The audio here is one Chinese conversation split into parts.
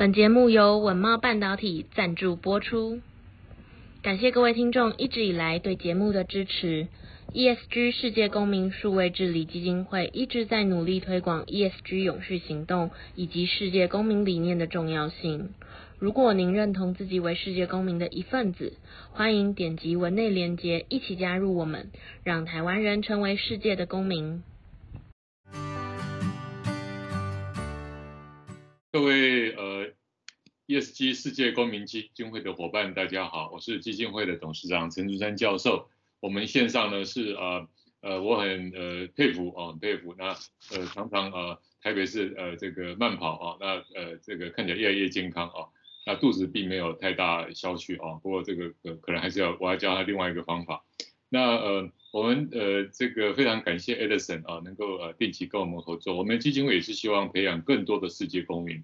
本节目由稳懋半导体赞助播出，感谢各位听众一直以来对节目的支持。ESG 世界公民数位治理基金会一直在努力推广 ESG 永续行动以及世界公民理念的重要性。如果您认同自己为世界公民的一份子，欢迎点击文内连结，一起加入我们，让台湾人成为世界的公民。各位呃，ESG 世界公民基金会的伙伴，大家好，我是基金会的董事长陈竹山教授。我们线上呢是呃呃，我很呃佩服啊，佩服那呃常常呃台北市呃这个慢跑啊，那呃这个看起来越来越健康啊，那肚子并没有太大消去啊，不过这个呃可能还是要我要教他另外一个方法。那呃我们呃这个非常感谢 Edison 啊，能够呃定期跟我们合作。我们基金会也是希望培养更多的世界公民，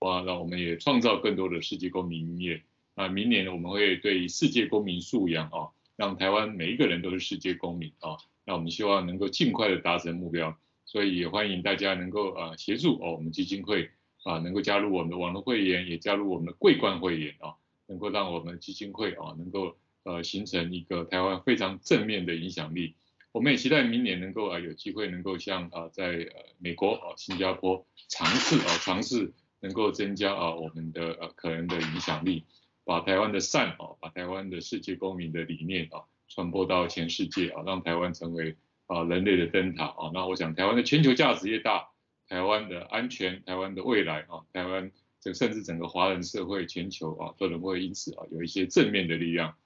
哇，那我们也创造更多的世界公民音乐。那明年我们会对世界公民素养啊，让台湾每一个人都是世界公民啊。那我们希望能够尽快的达成目标，所以也欢迎大家能够啊协助哦我们基金会啊能够加入我们的网络会员，也加入我们的桂冠会员啊，能够让我们基金会啊能够。呃，形成一个台湾非常正面的影响力。我们也期待明年能够啊有机会能够像啊在呃美国啊新加坡尝试啊尝试能够增加啊我们的呃可能的影响力，把台湾的善啊把台湾的世界公民的理念啊传播到全世界啊，让台湾成为啊人类的灯塔啊。那我想台湾的全球价值越大，台湾的安全、台湾的未来啊，台湾这甚至整个华人社会全球啊都能够因此啊有一些正面的力量。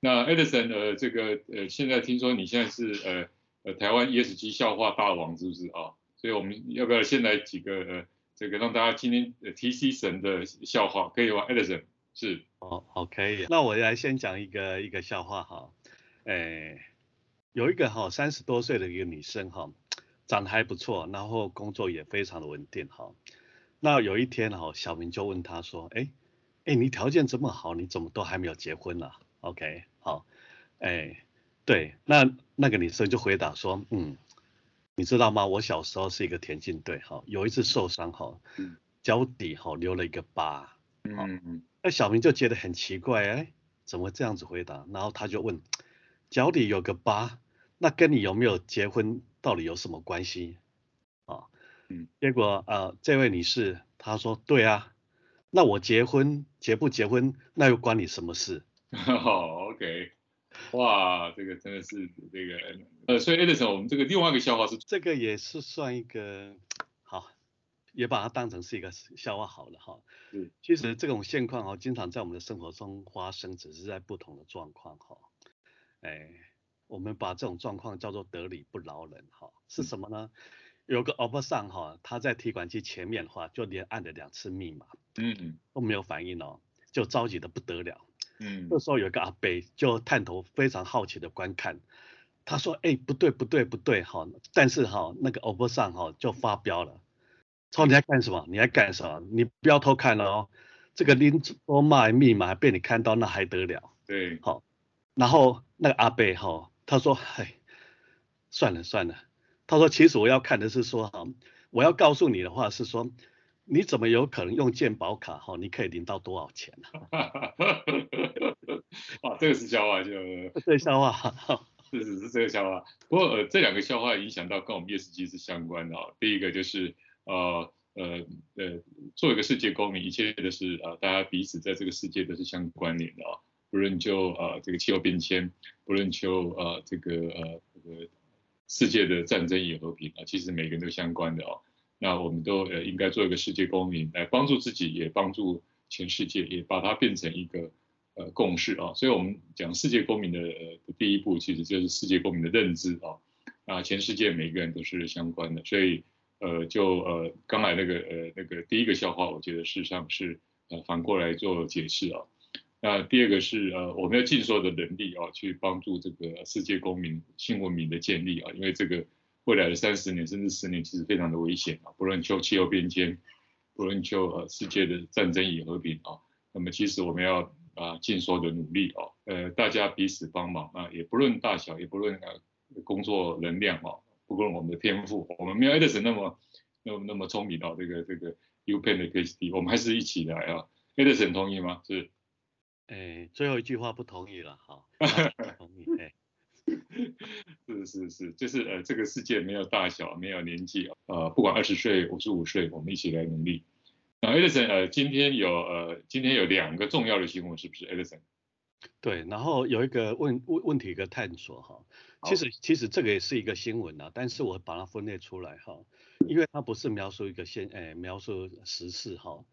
那 Edison 呃，这个呃，现在听说你现在是呃呃台湾 ESG 笑话大王是不是啊？所以我们要不要先来几个呃这个让大家今天提提神的笑话，可以吗？Edison 是哦，好，可以。那我来先讲一个一个笑话哈，诶，有一个哈三十多岁的一个女生哈，长得还不错，然后工作也非常的稳定哈。那有一天哈，小明就问她说，哎哎，你条件这么好，你怎么都还没有结婚呢？OK，好，哎，对，那那个女生就回答说，嗯，你知道吗？我小时候是一个田径队，哈，有一次受伤，哈，脚底哈留了一个疤，嗯嗯，那小明就觉得很奇怪，哎，怎么这样子回答？然后他就问，脚底有个疤，那跟你有没有结婚到底有什么关系？啊，嗯，结果啊，这位女士她说，对啊，那我结婚结不结婚，那又关你什么事？好，OK，哇，这个真的是这个，呃，所以 Edison，我们这个另外一个笑话是，这个也是算一个好，也把它当成是一个笑话好了哈。嗯，其实这种现况哈，经常在我们的生活中发生，只是在不同的状况哈。哎，我们把这种状况叫做得理不饶人哈。是什么呢？有个欧巴桑哈，他在提款机前面的话，就连按了两次密码，嗯，都没有反应哦，就着急的不得了。嗯，这时候有个阿伯就探头非常好奇的观看，他说：“哎、欸，不对不对不对，哈，但是哈那个欧巴桑哈就发飙了，说你在干什么？你在干什么？你不要偷看了哦，这个拎多卖密码被你看到那还得了？对，好，然后那个阿伯哈他说：哎，算了算了，他说其实我要看的是说哈，我要告诉你的话是说。”你怎么有可能用健保卡？哈，你可以领到多少钱呢？啊，这个是笑话，就 这个笑话，是是是这个笑话。不过呃，这两个笑话影响到跟我们 ESG 是相关的啊。第一个就是呃呃呃，做一个世界公民，一切都是啊、呃，大家彼此在这个世界都是相关联的啊。不论就呃这个气候变迁，不论就呃这个呃这个世界的战争与和平啊，其实每个人都相关的哦。那我们都呃应该做一个世界公民，来帮助自己，也帮助全世界，也把它变成一个呃共识啊。所以，我们讲世界公民的呃的第一步，其实就是世界公民的认知啊。啊，全世界每个人都是相关的，所以呃就呃刚才那个呃那个第一个笑话，我觉得事实上是呃反过来做解释啊。那第二个是呃我们要尽所有的能力啊，去帮助这个世界公民新文明的建立啊，因为这个。未来的三十年甚至十年其实非常的危险啊，不论就气候变迁，不论就呃世界的战争与和平啊，那么其实我们要啊尽所有的努力啊，呃大家彼此帮忙啊，也不论大小，也不论呃工作能量啊，不论我们的天赋，我们没有爱德森那么那么那么聪明啊，这个这个 UPenn 的 PhD，我们还是一起来啊。Edison 同意吗？是。哎，最后一句话不同意了，哈。是是是，就是呃，这个世界没有大小，没有年纪，呃，不管二十岁、五十五岁，我们一起来努力。那 Edison，呃，今天有呃，今天有两个重要的新闻，是不是 Edison？对，然后有一个问问问题一个探索哈，其实其实这个也是一个新闻啊，但是我把它分类出来哈，因为它不是描述一个现，哎，描述时事哈，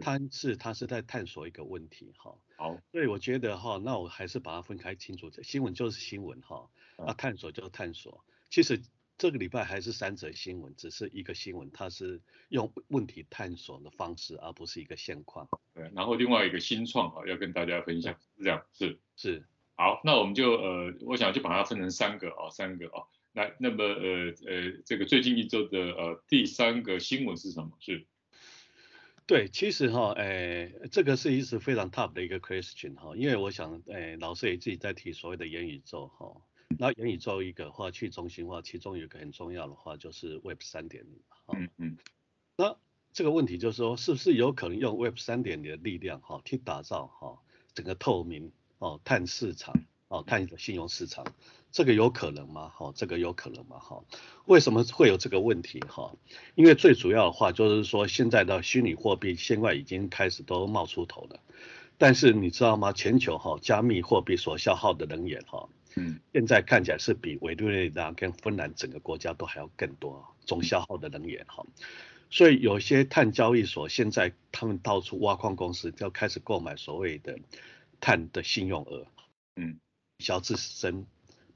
它是它是在探索一个问题哈。好，所以我觉得哈，那我还是把它分开清楚，新闻就是新闻哈，啊，探索就是探索，其实。这个礼拜还是三则新闻，只是一个新闻，它是用问题探索的方式，而不是一个现况。对，然后另外一个新创啊，要跟大家分享，是这样，是是。好，那我们就呃，我想就把它分成三个啊，三个啊。来，那么呃呃，这个最近一周的呃第三个新闻是什么？是。对，其实哈，哎，这个是一直非常 top 的一个 question 哈，因为我想，哎，老师也自己在提所谓的元宇宙哈。那元宇宙一个话去中心化，其中有一个很重要的话就是 Web 三点零。嗯嗯。那这个问题就是说，是不是有可能用 Web 三点零的力量哈，去打造哈整个透明哦碳市场哦碳的信用市场？这个有可能吗？哈，这个有可能吗？哈，为什么会有这个问题？哈，因为最主要的话就是说，现在的虚拟货币现在已经开始都冒出头了，但是你知道吗？全球哈加密货币所消耗的能源哈。嗯，现在看起来是比委内瑞拉跟芬兰整个国家都还要更多总消耗的能源哈，所以有些碳交易所现在他们到处挖矿公司就开始购买所谓的碳的信用额，嗯，小自身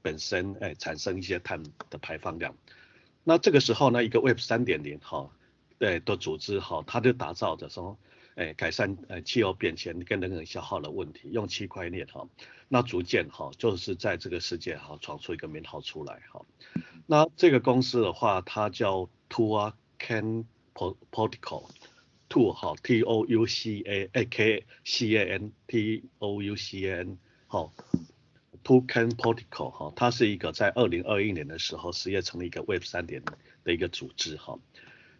本身哎产生一些碳的排放量，那这个时候呢，一个 Web 三点零哈，对的组织哈，它就打造的说。哎，改善呃气候变迁跟能源消耗的问题，用区块链哈，那逐渐哈就是在这个世界哈闯出一个名号出来哈。那这个公司的话，它叫 Toucan Protocol，Tou 哈 T O U C A A K C A N T O U C A N 好，Toucan Protocol 哈，它是一个在二零二一年的时候实业成立一个 Web 三点的一个组织哈。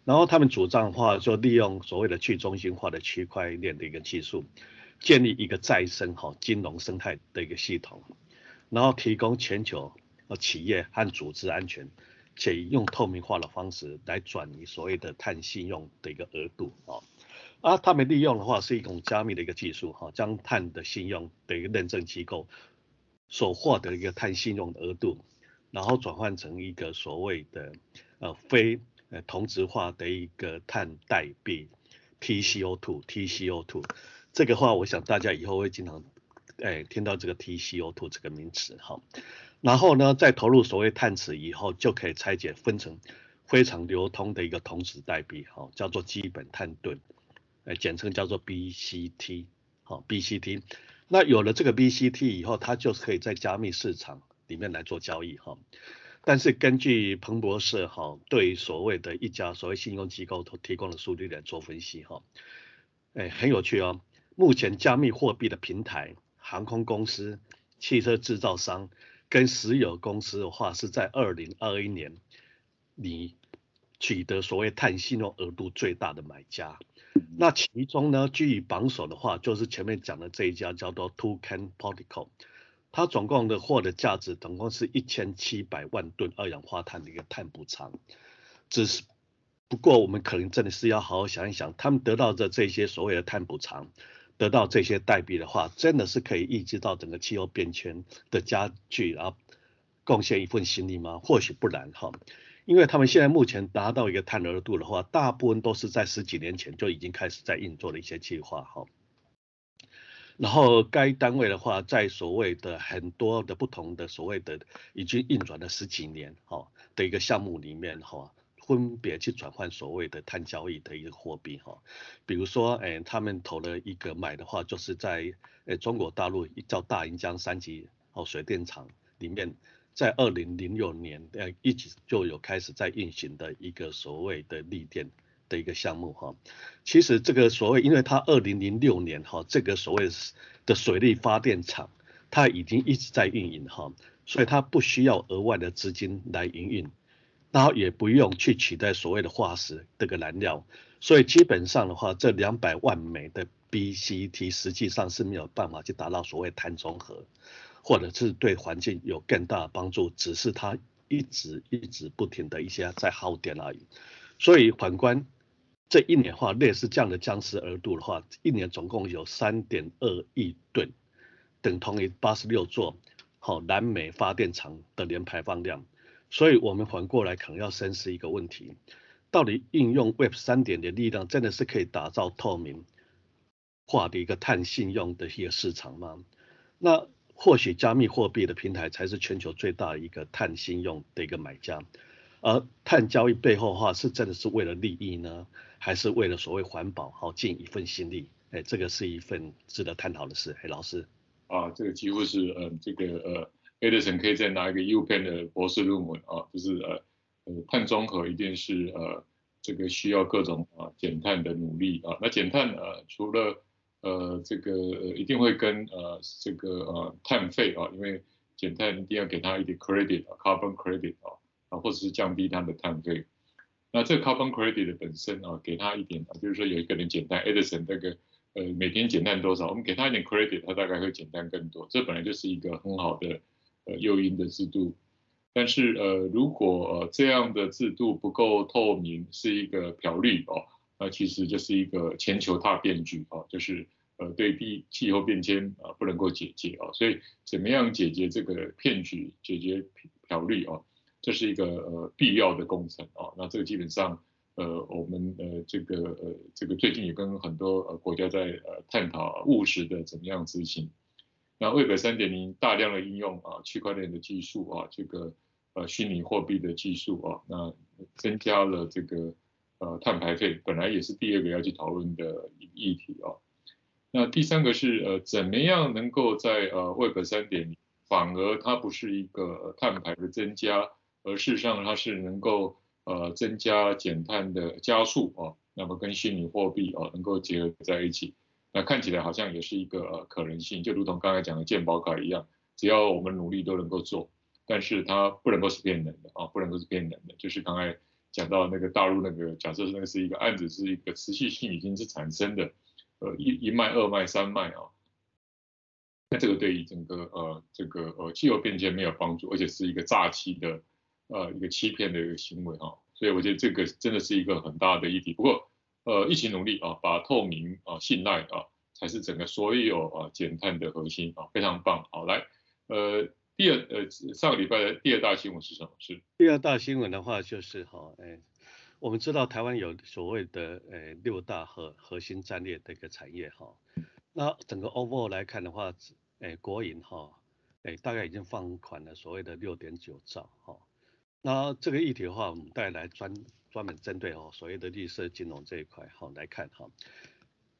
然后他们主张的话，就利用所谓的去中心化的区块链的一个技术，建立一个再生哈金融生态的一个系统，然后提供全球呃企业和组织安全，且用透明化的方式来转移所谓的碳信用的一个额度啊。啊，他们利用的话是一种加密的一个技术哈，将碳的信用的一个认证机构所获得一个碳信用的额度，然后转换成一个所谓的呃非。呃，同质化的一个碳代币，TCO2，TCO2，这个话我想大家以后会经常，哎，听到这个 TCO2 这个名词哈。然后呢，再投入所谓碳池以后，就可以拆解分成非常流通的一个同质代币，哈，叫做基本碳盾，哎，简称叫做 BCT，好，BCT。那有了这个 BCT 以后，它就可以在加密市场里面来做交易，哈。但是根据彭博社哈对所谓的一家所谓信用机构所提供的数据来做分析哈，哎，很有趣哦。目前加密货币的平台、航空公司、汽车制造商跟石油公司的话，是在二零二一年你取得所谓碳信用额度最大的买家。那其中呢，居于榜首的话，就是前面讲的这一家叫做 Toucan Protocol。它总共的货的价值总共是一千七百万吨二氧化碳的一个碳补偿，只是不过我们可能真的是要好好想一想，他们得到的这些所谓的碳补偿，得到这些代币的话，真的是可以抑制到整个气候变迁的加剧，然后贡献一份心力吗？或许不然哈，因为他们现在目前达到一个碳额度的话，大部分都是在十几年前就已经开始在运作的一些计划哈。然后该单位的话，在所谓的很多的不同的所谓的已经运转了十几年哈的一个项目里面哈，分别去转换所谓的碳交易的一个货币哈，比如说哎，他们投了一个买的话，就是在呃中国大陆一叫大盈江三级哦水电厂里面，在二零零六年呃一直就有开始在运行的一个所谓的绿电。的一个项目哈，其实这个所谓，因为它二零零六年哈，这个所谓的水力发电厂，它已经一直在运营哈，所以它不需要额外的资金来营运，然后也不用去取代所谓的化石这个燃料，所以基本上的话，这两百万枚的 BCT 实际上是没有办法去达到所谓碳中和，或者是对环境有更大的帮助，只是它一直一直不停的一些在耗电而已。所以反观这一年的话，类似这样的僵尸额度的话，一年总共有三点二亿吨，等同于八十六座好南美发电厂的年排放量。所以，我们反过来可能要深思一个问题：到底应用 Web 三点的力量，真的是可以打造透明化的一个碳信用的一个市场吗？那或许加密货币的平台才是全球最大一个碳信用的一个买家。而碳交易背后的话，是真的是为了利益呢，还是为了所谓环保好尽一份心力？哎，这个是一份值得探讨的事。哎，老师，啊，这个几乎是呃，这个呃。Edison 可以再拿一个 U Pen 的博士论文啊，就是呃呃碳中和一定是呃这个需要各种啊减碳的努力啊。那减碳呃除了呃这个一定会跟呃这个呃碳费啊，因为减碳一定要给他一点 credit 啊，carbon credit 啊啊，或者是降低它的碳费。那这个 carbon credit 本身啊，给他一点啊，就是说有一个人减碳，Edison 那个呃每天减碳多少，我们给他一点 credit，他大概会减碳更多。这本来就是一个很好的。呃，诱因的制度，但是呃，如果呃这样的制度不够透明，是一个漂绿哦，那其实就是一个全球大变局哦，就是呃对地气候变迁啊不能够解决哦，所以怎么样解决这个骗局，解决漂绿哦，这是一个呃必要的工程哦，那这个基本上呃我们呃这个呃这个最近也跟很多呃国家在呃探讨务实的怎么样执行。那 Web 三点零大量的应用啊，区块链的技术啊，这个呃虚拟货币的技术啊，那增加了这个呃碳排费，本来也是第二个要去讨论的议题啊。那第三个是呃怎么样能够在呃 Web 三点零，反而它不是一个碳排的增加，而事实上它是能够呃增加减碳的加速啊，那么跟虚拟货币啊能够结合在一起。那看起来好像也是一个可能性，就如同刚才讲的健保卡一样，只要我们努力都能够做，但是它不能够是骗人的啊，不能够是骗人的。就是刚才讲到那个大陆那个，假设那个是一个案子，是一个持续性已经是产生的，呃一一卖、二卖、三卖啊，那这个对于整个呃这个呃气候变迁没有帮助，而且是一个诈欺的呃一个欺骗的一个行为啊，所以我觉得这个真的是一个很大的议题。不过。呃，一起努力啊，把透明啊、信赖啊，才是整个所有啊减碳的核心啊，非常棒。好，来，呃，第二呃上个礼拜的第二大新闻是什么？是第二大新闻的话就是哈，哎，我们知道台湾有所谓的呃六大核核心战略的一个产业哈，那整个 overall 来看的话，哎，国营哈，哎，大概已经放款了所谓的六点九兆哈，那这个议题的话，我们带来专。专门针对哦所谓的绿色金融这一块哈来看哈，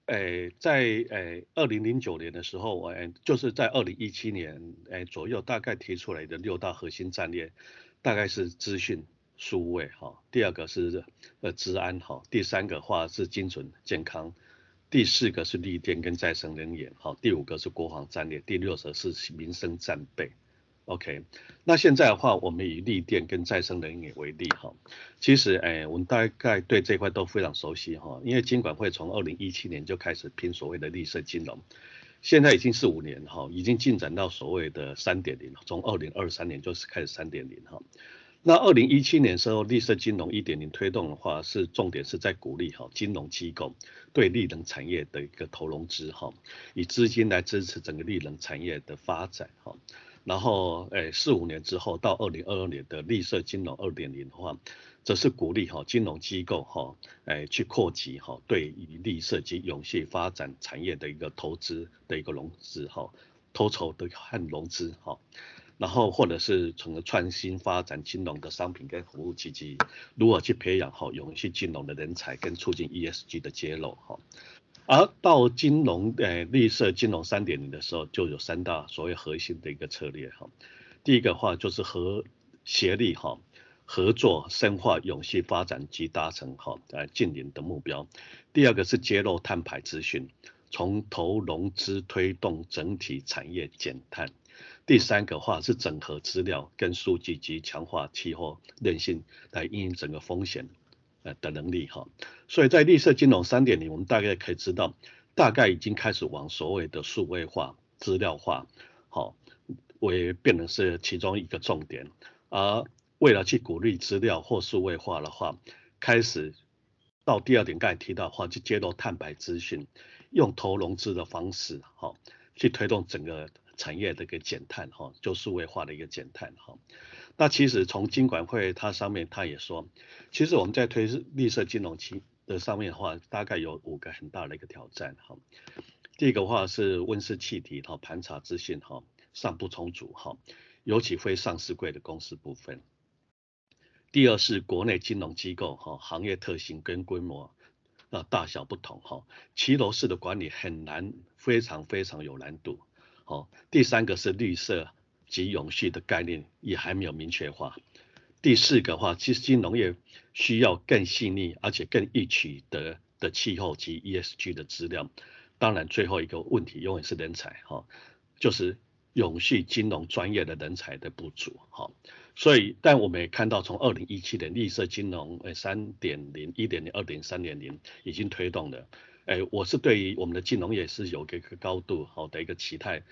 诶在诶二零零九年的时候，诶就是在二零一七年诶左右大概提出来的六大核心战略，大概是资讯数位哈，第二个是呃治安哈，第三个话是精准健康，第四个是绿电跟再生能源哈，第五个是国防战略，第六个是民生战备。OK，那现在的话，我们以绿电跟再生能源为例哈，其实哎，我们大概对这块都非常熟悉哈，因为金管会从二零一七年就开始拼所谓的绿色金融，现在已经是五年哈，已经进展到所谓的三点零，从二零二三年就是开始三点零哈。那二零一七年时候绿色金融一点零推动的话，是重点是在鼓励哈金融机构对绿能产业的一个投融资哈，以资金来支持整个绿能产业的发展哈。然后，诶，四五年之后到二零二二年的绿色金融二点零的话，则是鼓励哈金融机构哈，诶去扩及哈对于绿色及永续发展产业的一个投资的一个融资哈，投筹的和融资哈，然后或者是从创新发展金融的商品跟服务契机，如何去培养好永续金融的人才跟促进 ESG 的揭露哈。而到金融呃绿色金融三点零的时候，就有三大所谓核心的一个策略哈。第一个话就是和协力哈合作深化永续发展及达成哈呃净零的目标。第二个是揭露碳排资讯，从投融资推动整体产业减碳。第三个话是整合资料跟数据及强化气候韧性来因应整个风险的能力哈。所以在绿色金融三点零，我们大概可以知道，大概已经开始往所谓的数位化、资料化，好，为变成是其中一个重点。而为了去鼓励资料或数位化的话，开始到第二点刚才提到的话，去揭露碳排资讯，用投融资的方式，好，去推动整个。产业的一个减碳哈，就数位化的一个减碳哈。那其实从金管会它上面，它也说，其实我们在推绿色金融期的上面的话，大概有五个很大的一个挑战哈。第一个话是温室气体哈盘查资讯哈尚不充足哈，尤其非上市柜的公司部分。第二是国内金融机构哈行业特性跟规模啊大小不同哈，骑楼式的管理很难，非常非常有难度。好，第三个是绿色及永续的概念也还没有明确化。第四个话，其实金融业需要更细腻而且更易取得的气候及 ESG 的资料。当然，最后一个问题永远是人才，哈，就是永续金融专业的人才的不足，哈。所以，但我们也看到，从二零一七年绿色金融诶三点零、一点零、二点三点零已经推动了。诶，我是对于我们的金融业是有一个高度好的一个期待，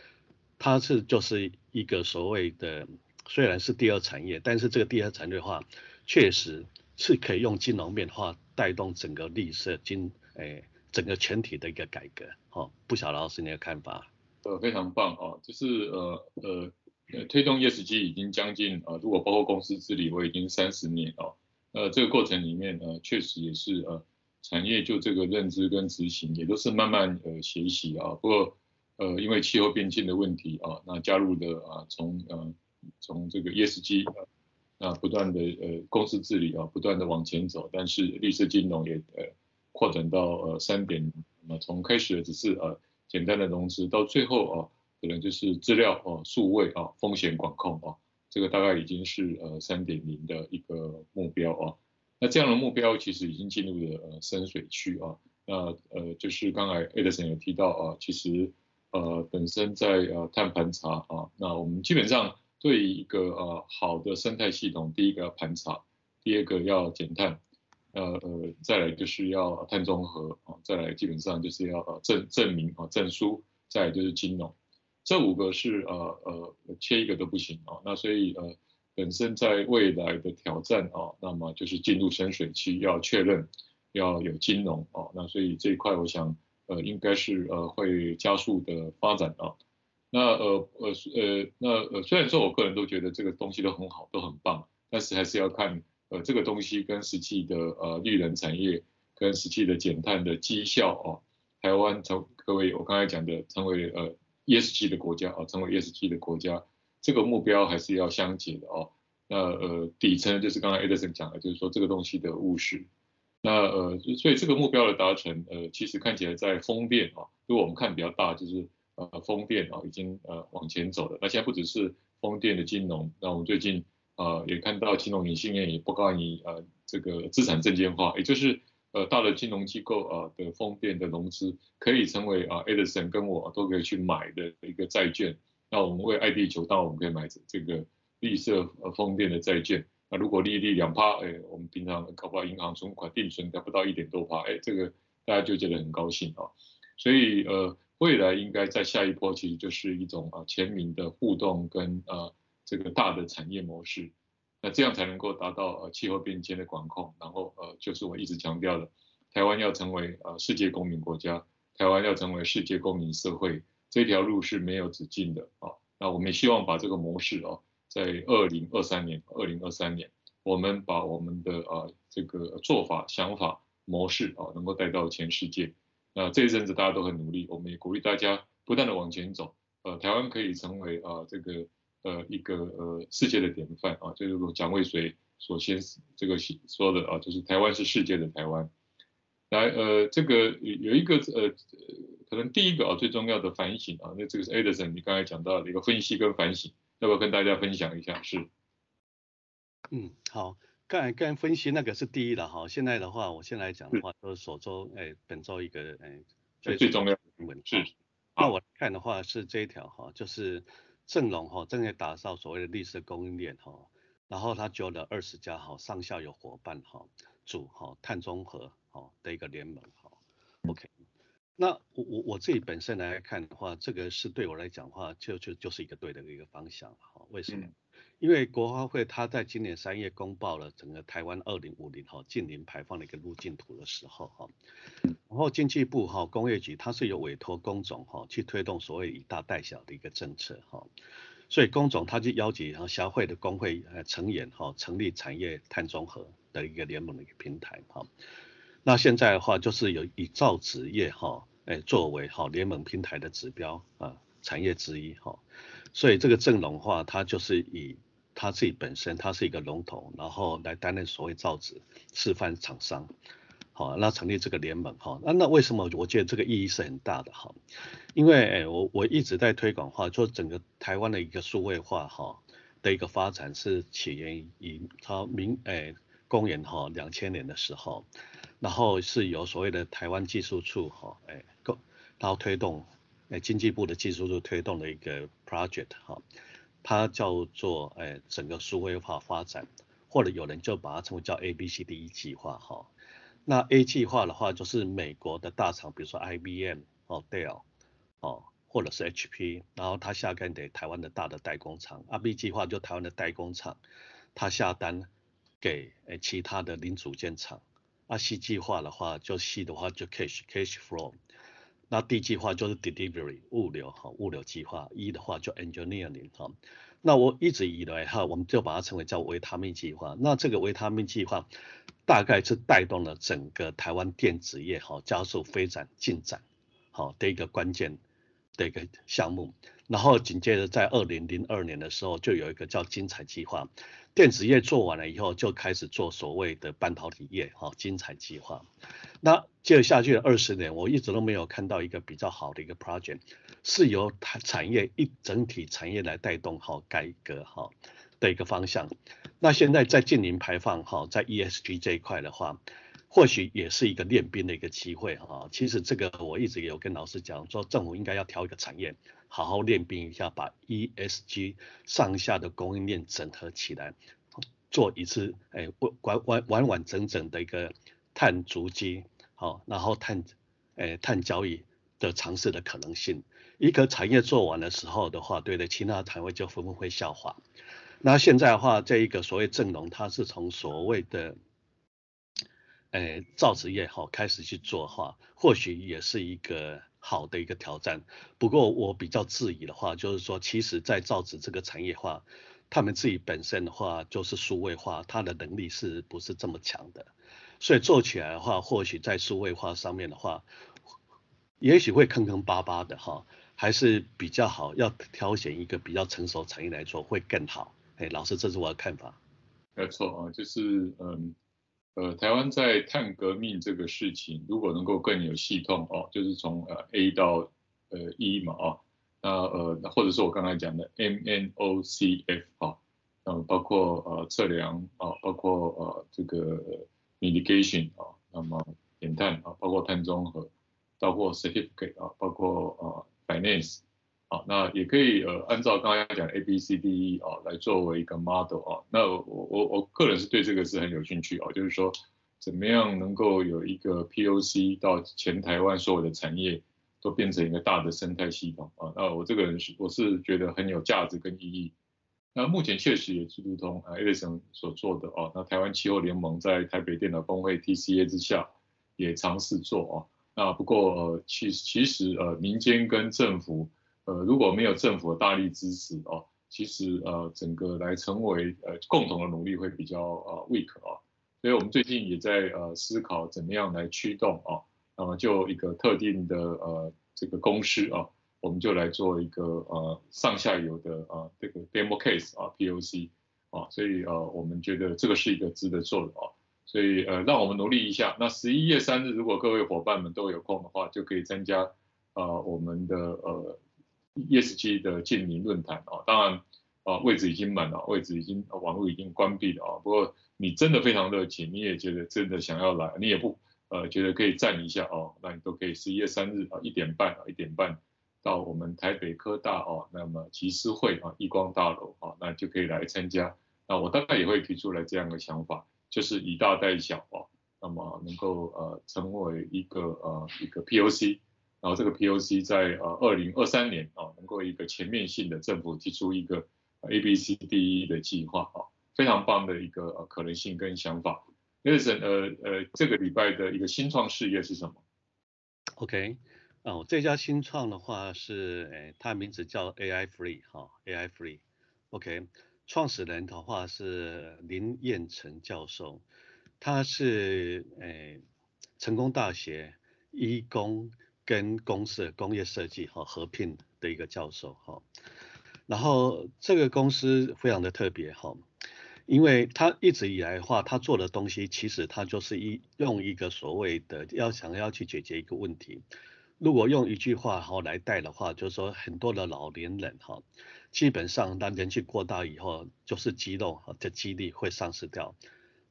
它是就是一个所谓的虽然是第二产业，但是这个第二产业的话，确实是可以用金融面的话带动整个绿色金哎整个全体的一个改革。好，不晓得老师你的看法？呃，非常棒啊，就是呃呃推动 ESG 已经将近、呃，如果包括公司治理，我已经三十年哦，呃这个过程里面呃确实也是呃。产业就这个认知跟执行也都是慢慢呃学习啊，不过呃因为气候变迁的问题啊，那加入的啊从呃从这个 ESG 啊，那不断的呃公司治理啊不断的往前走，但是绿色金融也呃扩展到呃三点，那从开始的只是呃简单的融资，到最后啊可能就是资料啊数位啊风险管控啊，这个大概已经是呃三点零的一个目标啊。那这样的目标其实已经进入了呃深水区啊，那呃就是刚才 Edison 有提到啊，其实呃本身在呃碳盘查啊，那我们基本上对一个呃好的生态系统，第一个要盘查，第二个要减碳，呃呃再来就是要碳中和啊，再来基本上就是要呃证证明啊证书，再来就是金融，这五个是呃呃缺一个都不行啊，那所以呃。本身在未来的挑战啊，那么就是进入深水区，要确认要有金融啊，那所以这一块我想呃应该是呃会加速的发展啊。那呃呃呃那呃虽然说我个人都觉得这个东西都很好，都很棒，但是还是要看呃这个东西跟实际的呃绿能产业跟实际的减碳的绩效啊，台湾成各位我刚才讲的成为呃 ESG 的国家啊，成为 ESG 的国家。这个目标还是要相结的哦。那呃底层就是刚才 Edison 讲的，就是说这个东西的务实。那呃所以这个目标的达成，呃其实看起来在风电啊，如果我们看比较大，就是呃风电啊已经呃往前走了。那现在不只是风电的金融，那我们最近、呃、也看到金融隐性也不告你呃这个资产证券化，也就是呃大的金融机构啊的风电的融资可以成为啊 Edison 跟我都可以去买的一个债券。那我们为爱地球，当然我们可以买这这个绿色呃风电的债券。那如果利率两趴，哎，我们平常搞不好银行存款定存得不到一点多趴，哎，这个大家就觉得很高兴啊。所以呃，未来应该在下一波其实就是一种啊全民的互动跟呃这个大的产业模式，那这样才能够达到呃气候变迁的管控。然后呃就是我一直强调的，台湾要成为呃世界公民国家，台湾要成为世界公民社会。这条路是没有止境的啊，那我们希望把这个模式啊，在二零二三年，二零二三年，我们把我们的啊这个做法、想法、模式啊，能够带到全世界。那这一阵子大家都很努力，我们也鼓励大家不断的往前走。呃，台湾可以成为啊这个呃一个呃世界的典范啊，就是蒋渭水所先这个说的啊，就是台湾是世界的台湾。来呃这个有一个呃。可能第一个啊最重要的反省啊，那这个是 Edison 你刚才讲到的一个分析跟反省，要不要跟大家分享一下？是，嗯，好，刚才刚才分析那个是第一的哈，现在的话我先来讲的话，就是首周哎本周一个哎最最重要的新闻是，那我看的话是这一条哈，就是正隆哈正在打造所谓的绿色供应链哈，然后他揪了二十家哈上下游伙伴哈组哈碳中和哈的一个联盟哈，OK。那我我我自己本身来看的话，这个是对我来讲的话，就就就是一个对的一个方向哈。为什么？嗯、因为国发会它在今年三月公布了整个台湾二零五零哈近零排放的一个路径图的时候哈，然后经济部哈工业局它是有委托工总哈去推动所谓以大带小的一个政策哈，所以工总他就邀集哈协会的工会呃成员哈成立产业碳中和的一个联盟的一个平台哈。那现在的话，就是有以造纸业哈，哎作为哈联盟平台的指标啊产业之一哈，所以这个正隆的话，它就是以它自己本身，它是一个龙头，然后来担任所谓造纸示范厂商，好，那成立这个联盟哈，那那为什么我觉得这个意义是很大的哈？因为诶我我一直在推广话，就整个台湾的一个数位化哈的一个发展是起源于它明诶公元哈两千年的时候。然后是由所谓的台湾技术处哈，哎，然后推动，哎，经济部的技术处推动的一个 project 哈，它叫做哎整个数位化发展，或者有人就把它称为叫 A B C D E 计划哈。那 A 计划的话就是美国的大厂，比如说 I B M 哦，Dell 哦，或者是 H P，然后它下单给台湾的大的代工厂。啊 B 计划就台湾的代工厂，它下单给哎其他的零组件厂。啊，C 计划的话，就 C 的话就 cash cash flow，那 D 计划就是 delivery 物流哈，物流计划，E 的话就 engineering 哈。那我一直以来哈，我们就把它称为叫维他命计划。那这个维他命计划大概是带动了整个台湾电子业哈加速飞展进展好的一个关键的一个项目。然后紧接着在二零零二年的时候，就有一个叫精彩计划。电子业做完了以后，就开始做所谓的半导体业，哈，精彩计划。那接下去的二十年，我一直都没有看到一个比较好的一个 project，是由产业一整体产业来带动，哈，改革，哈的一个方向。那现在在净零排放，哈，在 ESG 这一块的话，或许也是一个练兵的一个机会，哈。其实这个我一直也有跟老师讲，说政府应该要挑一个产业。好好练兵一下，把 ESG 上下的供应链整合起来，做一次哎完完完完整整的一个碳足迹，好，然后碳哎碳交易的尝试的可能性。一个产业做完的时候的话，对的，其他产业就纷纷会效仿。那现在的话，这一个所谓正隆，它是从所谓的哎造纸业好开始去做的话，或许也是一个。好的一个挑战，不过我比较质疑的话，就是说，其实，在造纸这个产业化，他们自己本身的话，就是数位化，它的能力是不是这么强的？所以做起来的话，或许在数位化上面的话，也许会坑坑巴巴的哈，还是比较好，要挑选一个比较成熟产业来做会更好。哎，老师，这是我的看法。没错啊，就是嗯。呃，台湾在碳革命这个事情，如果能够更有系统哦，就是从呃 A 到呃 E 嘛啊，那呃或者是我刚才讲的 MNOCF 啊，呃包括呃测量啊，包括呃这个 mitigation 啊，那么减碳啊，包括碳中和，包括 certificate 啊，包括呃 finance。好，那也可以呃，按照刚才讲 A B C D E 啊，来作为一个 model 啊。那我我我个人是对这个是很有兴趣啊，就是说怎么样能够有一个 P O C 到全台湾所有的产业都变成一个大的生态系统啊。那我这个人是我是觉得很有价值跟意义。那目前确实也是如同啊 Edison 所做的啊，那台湾气候联盟在台北电脑工会 T C A 之下也尝试做啊。那不过呃其其实呃民间跟政府呃，如果没有政府的大力支持哦，其实呃，整个来成为呃共同的努力会比较呃 weak 啊，所以我们最近也在呃思考怎么样来驱动啊，那么就一个特定的呃这个公司啊，我们就来做一个呃上下游的啊这个 demo case 啊 POC 啊，所以呃我们觉得这个是一个值得做的啊，所以呃让我们努力一下，那十一月三日如果各位伙伴们都有空的话，就可以参加呃我们的呃。ESG 的净零论坛啊，当然啊位置已经满了，位置已经网络已经关闭了啊。不过你真的非常热情，你也觉得真的想要来，你也不呃觉得可以站一下哦，那你都可以十一月三日啊一点半啊一点半到我们台北科大哦，那么集思会啊，亿光大楼啊，那就可以来参加。那我大概也会提出来这样的想法，就是以大带小哦，那么能够呃成为一个呃一个 POC，然后这个 POC 在呃二零二三年啊，能够一个全面性的政府提出一个 ABCDE 的计划啊，非常棒的一个呃可能性跟想法。Nelson 呃呃，这个礼拜的一个新创事业是什么？OK。哦，这家新创的话是，诶，它名字叫 AI Free 哈、AI Free，OK，创始人的话是林彦成教授，他是诶成功大学医工跟公设工业设计哈合并的一个教授哈、然后这个公司非常的特别哈、因为他一直以来的话，他做的东西其实他就是一用一个所谓的要想要去解决一个问题。如果用一句话好来带的话，就是说很多的老年人哈，基本上当年纪过大以后，就是肌肉的肌力会丧失掉，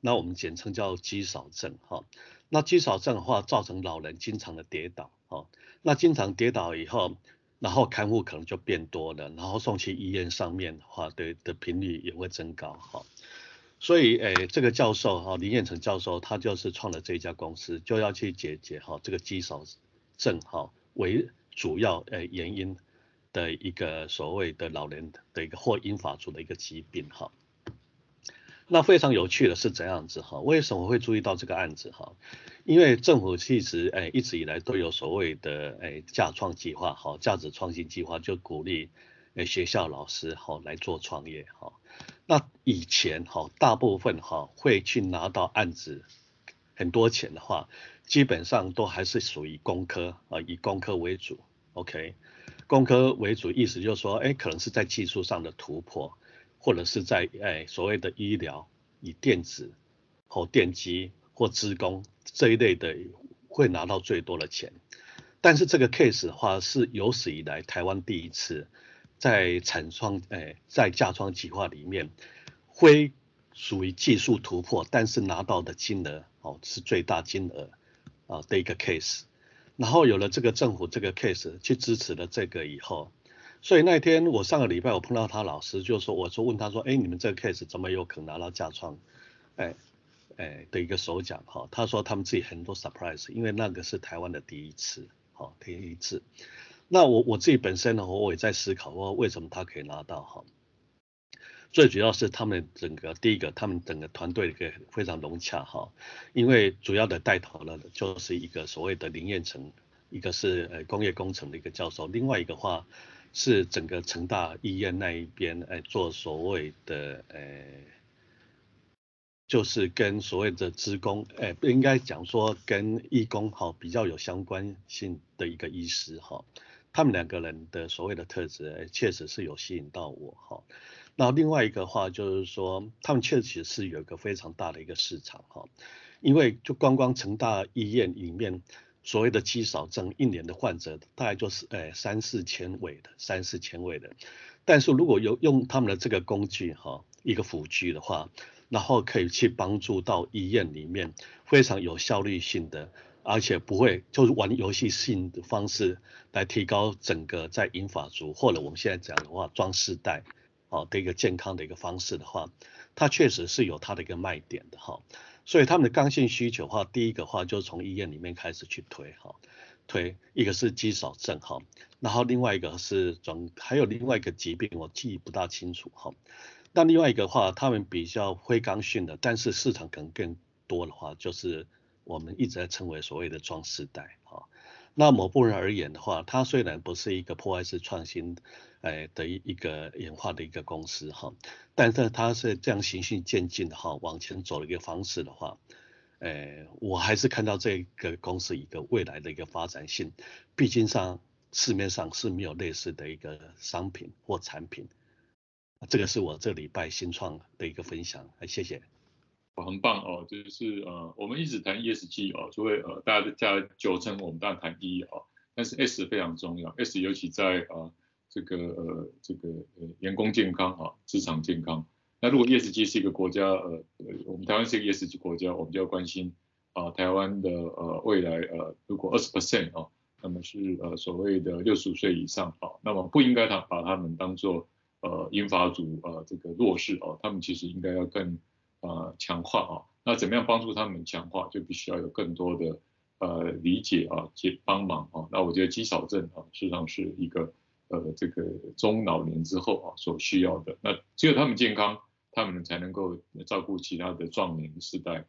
那我们简称叫肌少症哈。那肌少症的话，造成老人经常的跌倒哈，那经常跌倒以后，然后看护可能就变多了，然后送去医院上面的话，对的频率也会增高哈。所以诶，这个教授哈，林彦成教授，他就是创了这家公司，就要去解决哈这个肌少。症哈为主要呃原因的一个所谓的老人的一个或银发族的一个疾病哈。那非常有趣的是怎样子哈？为什么会注意到这个案子哈？因为政府其实诶一直以来都有所谓的诶价创计划哈，价值创新计划就鼓励诶学校老师哈来做创业哈。那以前哈大部分哈会去拿到案子很多钱的话。基本上都还是属于工科啊，以工科为主，OK，工科为主，意思就是说，哎，可能是在技术上的突破，或者是在哎所谓的医疗，以电子或电机或资工这一类的会拿到最多的钱。但是这个 case 的话是有史以来台湾第一次在产创哎在价创计划里面，会属于技术突破，但是拿到的金额哦是最大金额。啊的一个 case，然后有了这个政府这个 case 去支持了这个以后，所以那天我上个礼拜我碰到他老师，就说我说问他说，哎，你们这个 case 怎么有可能拿到价创，哎哎的一个首奖哈？他说他们自己很多 surprise，因为那个是台湾的第一次，好第一次。那我我自己本身呢，我也在思考说为什么他可以拿到哈？最主要是他们整个第一个，他们整个团队一个非常融洽哈，因为主要的带头了就是一个所谓的林彦成，一个是呃工业工程的一个教授，另外一个话是整个成大医院那一边哎做所谓的呃，就是跟所谓的职工哎不应该讲说跟义工哈比较有相关性的一个医师哈，他们两个人的所谓的特质哎确实是有吸引到我哈。那另外一个话就是说，他们确实是有一个非常大的一个市场哈，因为就光光成大医院里面所谓的肌少症一年的患者大概就是诶三四千位的三四千位的，但是如果有用他们的这个工具哈一个辅具的话，然后可以去帮助到医院里面非常有效率性的，而且不会就是玩游戏性的方式来提高整个在银发族或者我们现在讲的话装饰带。好的一个健康的一个方式的话，它确实是有它的一个卖点的哈。所以他们的刚性需求话，第一个话就是从医院里面开始去推哈，推一个是肌少症哈，然后另外一个是装还有另外一个疾病我记不大清楚哈。那另外一个话，他们比较非刚性的，但是市场可能更多的话，就是我们一直在称为所谓的壮世代哈。那某部分而言的话，它虽然不是一个破坏式创新，哎的一一个演化的一个公司哈，但是它是这样循序渐进的哈往前走的一个方式的话，哎，我还是看到这个公司一个未来的一个发展性，毕竟上市面上是没有类似的一个商品或产品，这个是我这礼拜新创的一个分享，谢谢。很棒哦，就是呃，我们一直谈 ESG 哦，所谓呃，大家加九成我们当然谈 E 哦，但是 S 非常重要，S 尤其在呃这个呃这个呃员工健康啊，职场健康。那如果 ESG 是一个国家呃，我们台湾是一个 ESG 国家，我们就要关心啊、台湾的呃未来呃如果二十 percent 哦，那么是呃所谓的六十五岁以上啊，那么不应该他把他们当做呃英法族呃这个弱势哦，他们其实应该要更呃强化啊。那怎么样帮助他们强化，就必须要有更多的呃理解啊，去帮忙啊。那我觉得肌少症啊，实际上是一个呃这个中老年之后啊所需要的。那只有他们健康，他们才能够照顾其他的壮年世代。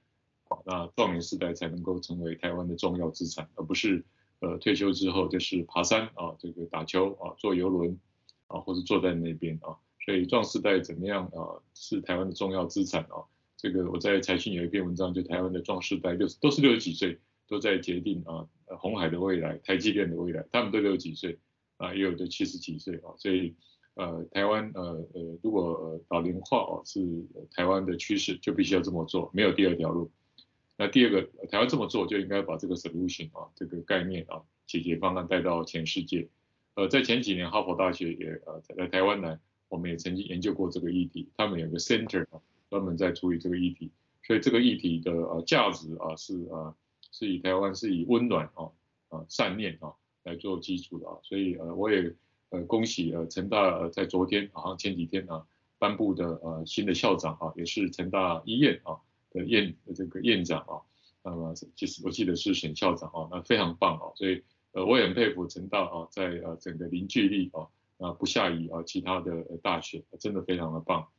那壮年世代才能够成为台湾的重要资产，而不是呃退休之后就是爬山啊，这个打球啊，坐游轮啊，或者坐在那边啊。所以壮世代怎么样啊，是台湾的重要资产啊。这个我在财讯有一篇文章，就台湾的壮世代六十都是六十几岁，都在决定啊，红海的未来、台积电的未来，他们都六十几岁啊，也有的七十几岁啊。所以呃，台湾呃呃，如果呃老龄化哦是台湾的趋势，就必须要这么做，没有第二条路。那第二个，台湾这么做就应该把这个 solution 啊，这个概念啊，解决方案带到全世界。呃，在前几年，哈佛大学也呃在台湾呢，我们也曾经研究过这个议题，他们有个 center 啊，专门在处理这个议题。所以这个议题的呃价值啊是啊是以台湾是以温暖啊啊善念啊来做基础的啊。所以呃我也呃恭喜呃成大呃在昨天好像前几天啊颁布的呃新的校长啊，也是成大医院啊。的院这个院长啊，那么其实我记得是沈校长啊，那非常棒啊，所以呃我也很佩服成大啊，在呃整个凝聚力啊啊不下于啊其他的大学，真的非常的棒。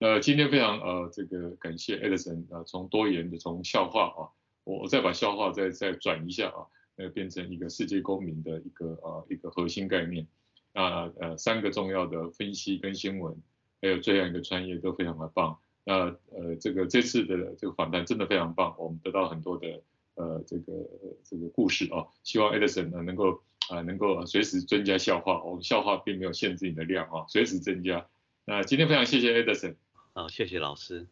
呃今天非常呃这个感谢 Edison 啊，从多元的从笑话啊，我我再把笑话再再转一下啊，呃变成一个世界公民的一个啊一个核心概念。那呃三个重要的分析跟新闻，还有最后一个专业都非常的棒。那呃，这个这次的这个访谈真的非常棒，我们得到很多的呃这个这个故事哦。希望 Edison 呢能够啊、能够随时增加笑话，我们笑话并没有限制你的量啊、随时增加。那今天非常谢谢 Edison，好，谢谢老师。